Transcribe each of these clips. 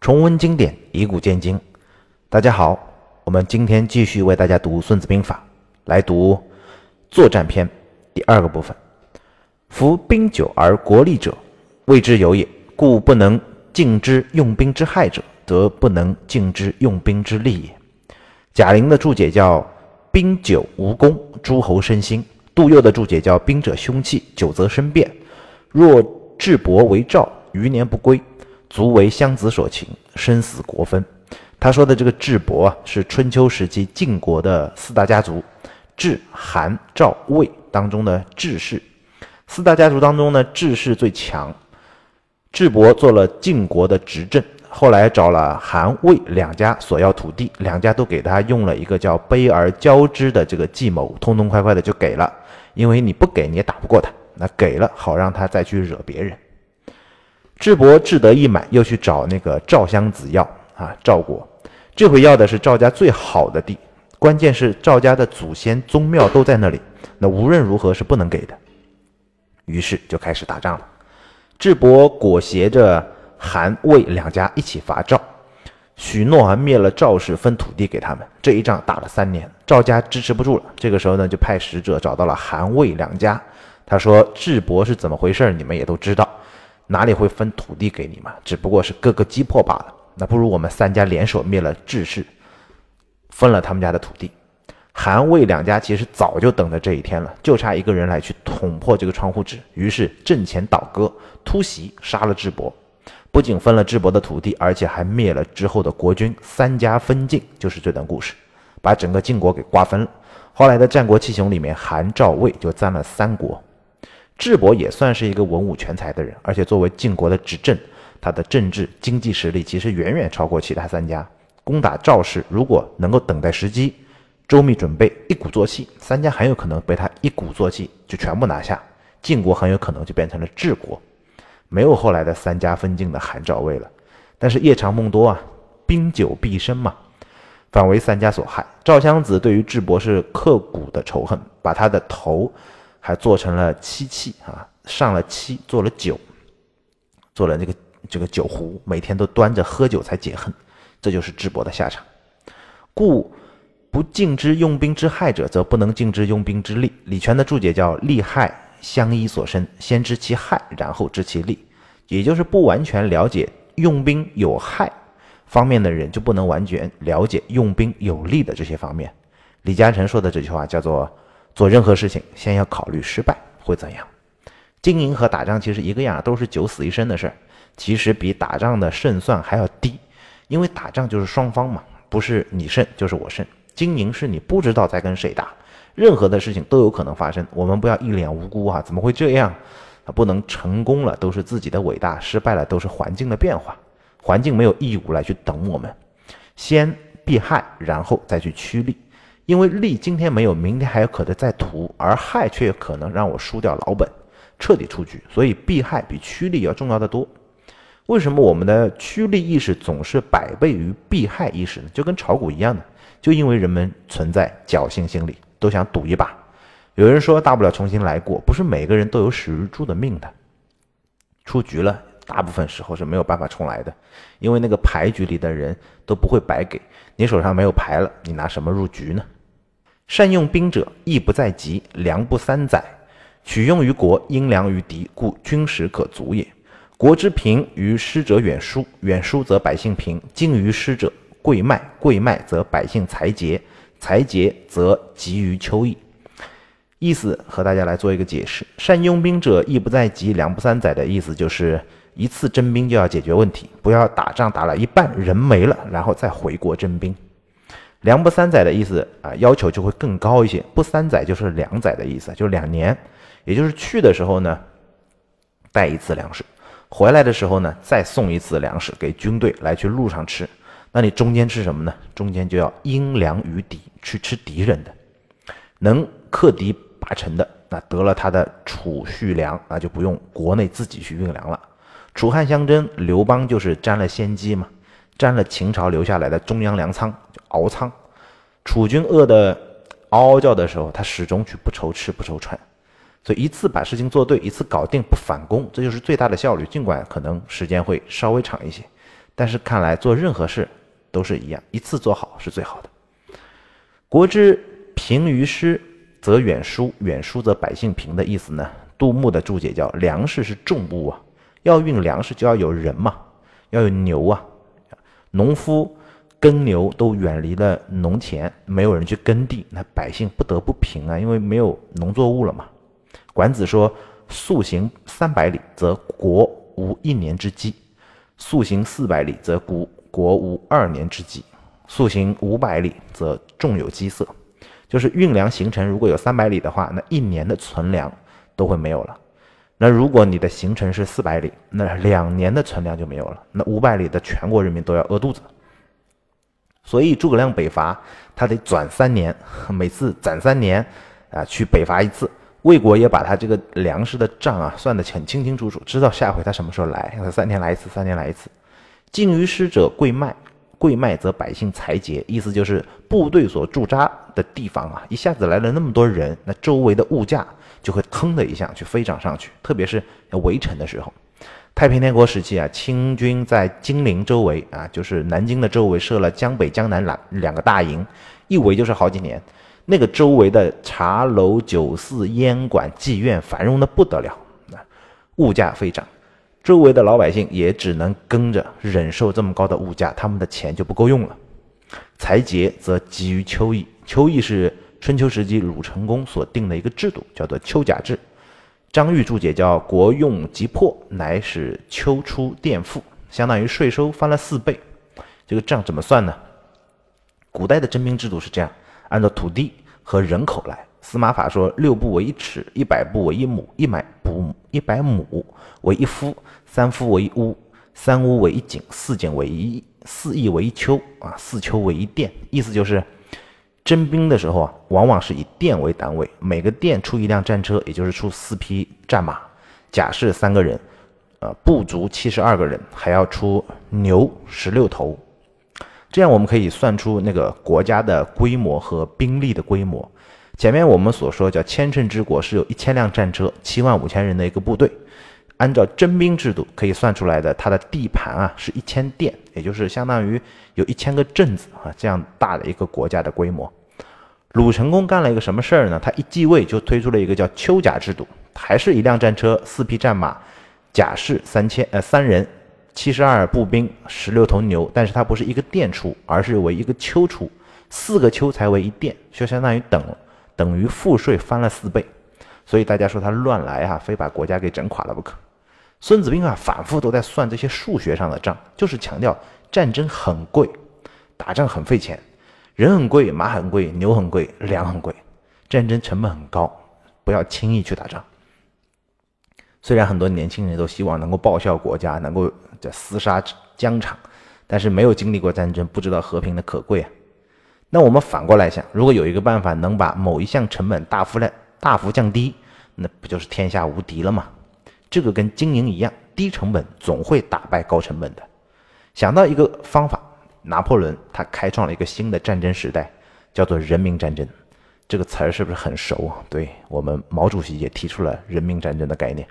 重温经典，以古鉴今。大家好，我们今天继续为大家读《孙子兵法》，来读作战篇第二个部分。夫兵久而国利者，谓之有也。故不能尽之用兵之害者，则不能尽之用兵之利也。贾玲的注解叫“兵久无功，诸侯生心”；杜佑的注解叫“兵者凶器，久则生变。若智伯为赵，余年不归。”足为襄子所擒，生死国分。他说的这个智伯啊，是春秋时期晋国的四大家族，智、韩、赵、魏当中的智氏。四大家族当中呢，智氏最强。智伯做了晋国的执政，后来找了韩、魏两家索要土地，两家都给他用了一个叫卑而交之的这个计谋，痛痛快快的就给了。因为你不给，你也打不过他，那给了好让他再去惹别人。智伯志得意满，又去找那个赵襄子要啊，赵国这回要的是赵家最好的地，关键是赵家的祖先宗庙都在那里，那无论如何是不能给的。于是就开始打仗了。智伯裹挟着韩魏两家一起伐赵，许诺啊灭了赵氏，分土地给他们。这一仗打了三年，赵家支持不住了。这个时候呢，就派使者找到了韩魏两家，他说：“智伯是怎么回事？你们也都知道。”哪里会分土地给你嘛？只不过是各个击破罢了。那不如我们三家联手灭了智氏，分了他们家的土地。韩魏两家其实早就等着这一天了，就差一个人来去捅破这个窗户纸。于是阵前倒戈，突袭杀了智伯，不仅分了智伯的土地，而且还灭了之后的国君。三家分晋就是这段故事，把整个晋国给瓜分了。后来的战国七雄里面，韩赵魏就占了三国。智伯也算是一个文武全才的人，而且作为晋国的执政，他的政治经济实力其实远远超过其他三家。攻打赵氏，如果能够等待时机，周密准备，一鼓作气，三家很有可能被他一鼓作气就全部拿下，晋国很有可能就变成了治国，没有后来的三家分晋的韩赵魏了。但是夜长梦多啊，兵久必生嘛，反为三家所害。赵襄子对于智伯是刻骨的仇恨，把他的头。还做成了漆器啊，上了漆，做了酒，做了这个这个酒壶，每天都端着喝酒才解恨，这就是智伯的下场。故不尽之用兵之害者，则不能尽之用兵之利。李全的注解叫“利害相依所生，先知其害，然后知其利”，也就是不完全了解用兵有害方面的人，就不能完全了解用兵有利的这些方面。李嘉诚说的这句话叫做。做任何事情，先要考虑失败会怎样。经营和打仗其实一个样，都是九死一生的事儿。其实比打仗的胜算还要低，因为打仗就是双方嘛，不是你胜就是我胜。经营是你不知道在跟谁打，任何的事情都有可能发生。我们不要一脸无辜啊，怎么会这样？不能成功了都是自己的伟大，失败了都是环境的变化。环境没有义务来去等我们，先避害，然后再去趋利。因为利今天没有，明天还有可能再图，而害却可能让我输掉老本，彻底出局。所以避害比趋利要重要的多。为什么我们的趋利意识总是百倍于避害意识呢？就跟炒股一样的，就因为人们存在侥幸心理，都想赌一把。有人说大不了重新来过，不是每个人都有史玉柱的命的。出局了，大部分时候是没有办法重来的，因为那个牌局里的人都不会白给你手上没有牌了，你拿什么入局呢？善用兵者，义不在急，粮不三载。取用于国，因粮于敌，故军食可足也。国之贫于师者远疏，远疏则百姓贫；近于师者贵卖，贵卖则百姓财竭，财竭则急于秋意。意思和大家来做一个解释：善用兵者，义不在急，粮不三载的意思就是一次征兵就要解决问题，不要打仗打了一半人没了，然后再回国征兵。粮不三载的意思啊，要求就会更高一些。不三载就是两载的意思，就是两年，也就是去的时候呢，带一次粮食，回来的时候呢，再送一次粮食给军队来去路上吃。那你中间吃什么呢？中间就要因粮于敌，去吃敌人的，能克敌八成的，那得了他的储蓄粮，那就不用国内自己去运粮了。楚汉相争，刘邦就是占了先机嘛。占了秦朝留下来的中央粮仓，就敖仓。楚军饿得嗷嗷叫的时候，他始终去不愁吃不愁穿，所以一次把事情做对，一次搞定不反攻，这就是最大的效率。尽管可能时间会稍微长一些，但是看来做任何事都是一样，一次做好是最好的。国之贫于师，则远疏；远疏则百姓贫的意思呢？杜牧的注解叫：粮食是重物啊，要运粮食就要有人嘛，要有牛啊。农夫耕牛都远离了农田，没有人去耕地，那百姓不得不贫啊，因为没有农作物了嘛。管子说：速行三百里，则国无一年之饥。速行四百里，则国国无二年之计；速行五百里，则众有饥色。就是运粮行程如果有三百里的话，那一年的存粮都会没有了。那如果你的行程是四百里，那两年的存粮就没有了。那五百里的全国人民都要饿肚子。所以诸葛亮北伐，他得转三年，每次攒三年啊去北伐一次。魏国也把他这个粮食的账啊算得很清清楚楚，知道下回他什么时候来，他三天来一次，三天来一次。近于师者贵卖，贵卖则百姓财竭。意思就是部队所驻扎的地方啊，一下子来了那么多人，那周围的物价就会腾的一下去飞涨上去。特别是要围城的时候，太平天国时期啊，清军在金陵周围啊，就是南京的周围设了江北、江南两两个大营，一围就是好几年。那个周围的茶楼、酒肆、烟馆、妓院繁荣的不得了，啊，物价飞涨，周围的老百姓也只能跟着忍受这么高的物价，他们的钱就不够用了。财竭则急于秋意，秋意是春秋时期鲁成公所定的一个制度，叫做秋甲制。张玉注解叫“国用急迫，乃使秋出佃赋”，相当于税收翻了四倍。这个账怎么算呢？古代的征兵制度是这样。按照土地和人口来，司马法说六步为一尺，一百步为一亩，一百步一百亩为一夫，三夫为一屋，三屋为一井，四井为一四邑为一丘啊，四丘为一殿。意思就是，征兵的时候啊，往往是以店为单位，每个店出一辆战车，也就是出四匹战马，甲士三个人，呃，部卒七十二个人，还要出牛十六头。这样我们可以算出那个国家的规模和兵力的规模。前面我们所说叫千乘之国是有一千辆战车、七万五千人的一个部队。按照征兵制度可以算出来的，它的地盘啊是一千店，也就是相当于有一千个镇子啊这样大的一个国家的规模。鲁成功干了一个什么事儿呢？他一继位就推出了一个叫丘甲制度，还是一辆战车、四匹战马、甲士三千呃三人。七十二步兵，十六头牛，但是它不是一个店出，而是为一个丘出，四个丘才为一店，就相当于等等于赋税翻了四倍，所以大家说他乱来啊，非把国家给整垮了不可。孙子兵法反复都在算这些数学上的账，就是强调战争很贵，打仗很费钱，人很贵，马很贵，牛很贵，粮很贵，战争成本很高，不要轻易去打仗。虽然很多年轻人都希望能够报效国家，能够这厮杀疆场，但是没有经历过战争，不知道和平的可贵啊。那我们反过来想，如果有一个办法能把某一项成本大幅来大幅降低，那不就是天下无敌了吗？这个跟经营一样，低成本总会打败高成本的。想到一个方法，拿破仑他开创了一个新的战争时代，叫做人民战争。这个词儿是不是很熟？对我们毛主席也提出了人民战争的概念。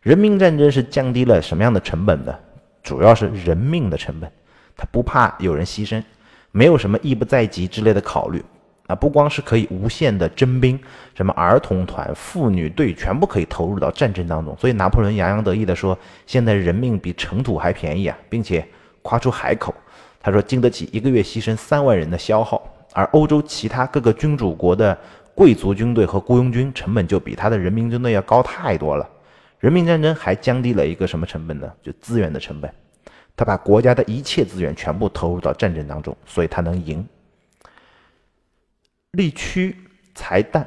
人民战争是降低了什么样的成本呢？主要是人命的成本，他不怕有人牺牲，没有什么义不在即之类的考虑啊！不光是可以无限的征兵，什么儿童团、妇女队全部可以投入到战争当中。所以拿破仑洋洋得意地说：“现在人命比尘土还便宜啊！”并且夸出海口，他说经得起一个月牺牲三万人的消耗。而欧洲其他各个君主国的贵族军队和雇佣军成本就比他的人民军队要高太多了。人民战争还降低了一个什么成本呢？就资源的成本。他把国家的一切资源全部投入到战争当中，所以他能赢。力屈财淡，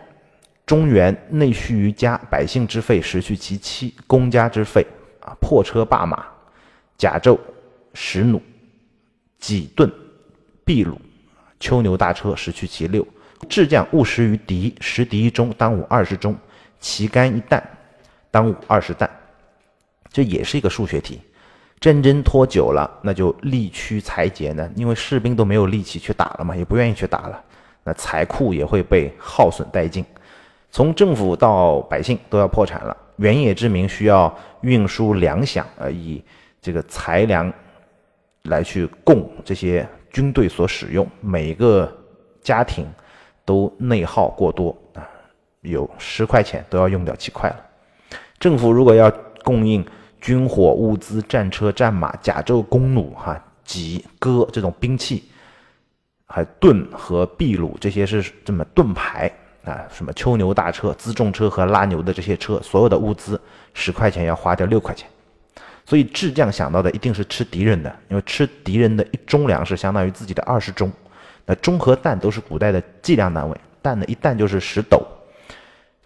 中原内需于家，百姓之费实去其七，公家之费啊，破车罢马，甲胄十弩，几盾秘鲁，秋牛大车实去其六。智将务实于敌，十敌一中，当午二十钟，旗杆一弹。当午二十担，这也是一个数学题。战争拖久了，那就力屈财竭呢，因为士兵都没有力气去打了嘛，也不愿意去打了，那财库也会被耗损殆尽。从政府到百姓都要破产了。原野之民需要运输粮饷，呃，以这个财粮来去供这些军队所使用，每个家庭都内耗过多啊，有十块钱都要用掉七块了。政府如果要供应军火物资、战车、战马、甲胄、弓弩、哈戟、戈这种兵器，还盾和秘鲁这些是这么盾牌啊，什么秋牛大车、辎重车和拉牛的这些车，所有的物资十块钱要花掉六块钱。所以智将想到的一定是吃敌人的，因为吃敌人的一中粮食相当于自己的二十中。那中和担都是古代的计量单位，担的一担就是十斗，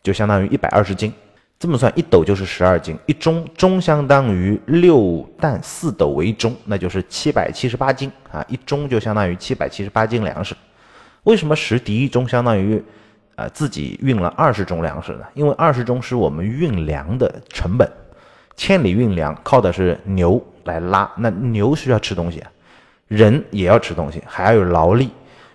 就相当于一百二十斤。这么算，一斗就是十二斤，一中中相当于六担四斗为中，那就是七百七十八斤啊！一中就相当于七百七十八斤粮食。为什么十敌一中相当于，呃，自己运了二十中粮食呢？因为二十中是我们运粮的成本。千里运粮靠的是牛来拉，那牛需要吃东西，人也要吃东西，还要有劳力，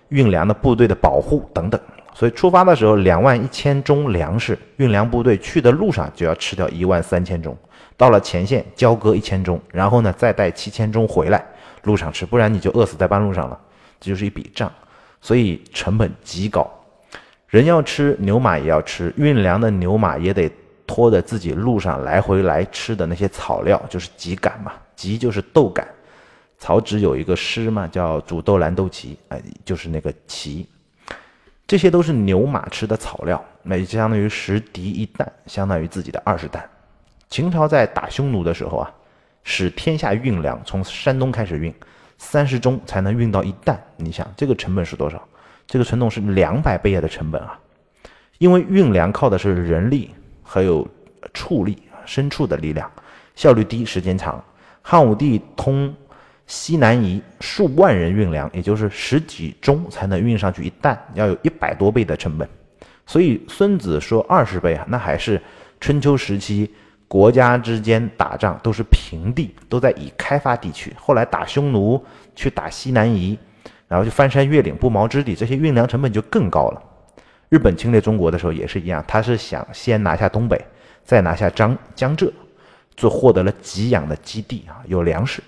运粮的部队的保护等等。所以出发的时候两万一千钟粮食，运粮部队去的路上就要吃掉一万三千钟，到了前线交割一千钟，然后呢再带七千钟回来，路上吃，不然你就饿死在半路上了。这就是一笔账，所以成本极高，人要吃，牛马也要吃，运粮的牛马也得。拖着自己路上来回来吃的那些草料，就是秸秆嘛，秸就是豆秆。曹植有一个诗嘛，叫“煮豆燃豆萁”，哎，就是那个萁。这些都是牛马吃的草料，那就相当于十敌一担，相当于自己的二十担。秦朝在打匈奴的时候啊，使天下运粮从山东开始运，三十中才能运到一担。你想这个成本是多少？这个成本是两百倍的成本啊！因为运粮靠的是人力。还有畜力，牲畜的力量，效率低，时间长。汉武帝通西南夷，数万人运粮，也就是十几钟才能运上去一担，要有一百多倍的成本。所以孙子说二十倍啊，那还是春秋时期国家之间打仗都是平地，都在已开发地区。后来打匈奴，去打西南夷，然后就翻山越岭，不毛之地，这些运粮成本就更高了。日本侵略中国的时候也是一样，他是想先拿下东北，再拿下江江浙，就获得了给养的基地啊，有粮食。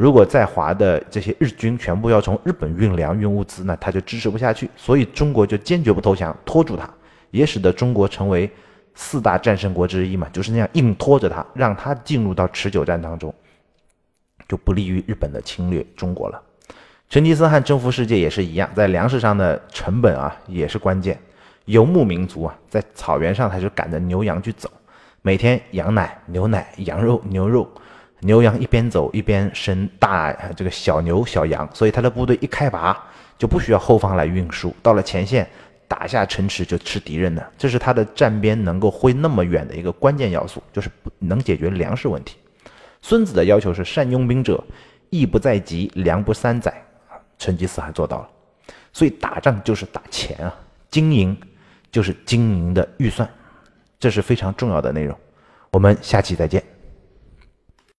如果在华的这些日军全部要从日本运粮运物资，那他就支持不下去。所以中国就坚决不投降，拖住他，也使得中国成为四大战胜国之一嘛，就是那样硬拖着他，让他进入到持久战当中，就不利于日本的侵略中国了。成吉思汗征服世界也是一样，在粮食上的成本啊也是关键。游牧民族啊，在草原上他就赶着牛羊去走，每天羊奶、牛奶、羊肉、牛肉，牛羊一边走一边生大这个小牛、小羊，所以他的部队一开拔就不需要后方来运输，到了前线打下城池就吃敌人的，这是他的战边能够挥那么远的一个关键要素，就是能解决粮食问题。孙子的要求是善用兵者，义不在急，粮不三载，成吉思汗做到了，所以打仗就是打钱啊，经营。就是经营的预算，这是非常重要的内容。我们下期再见。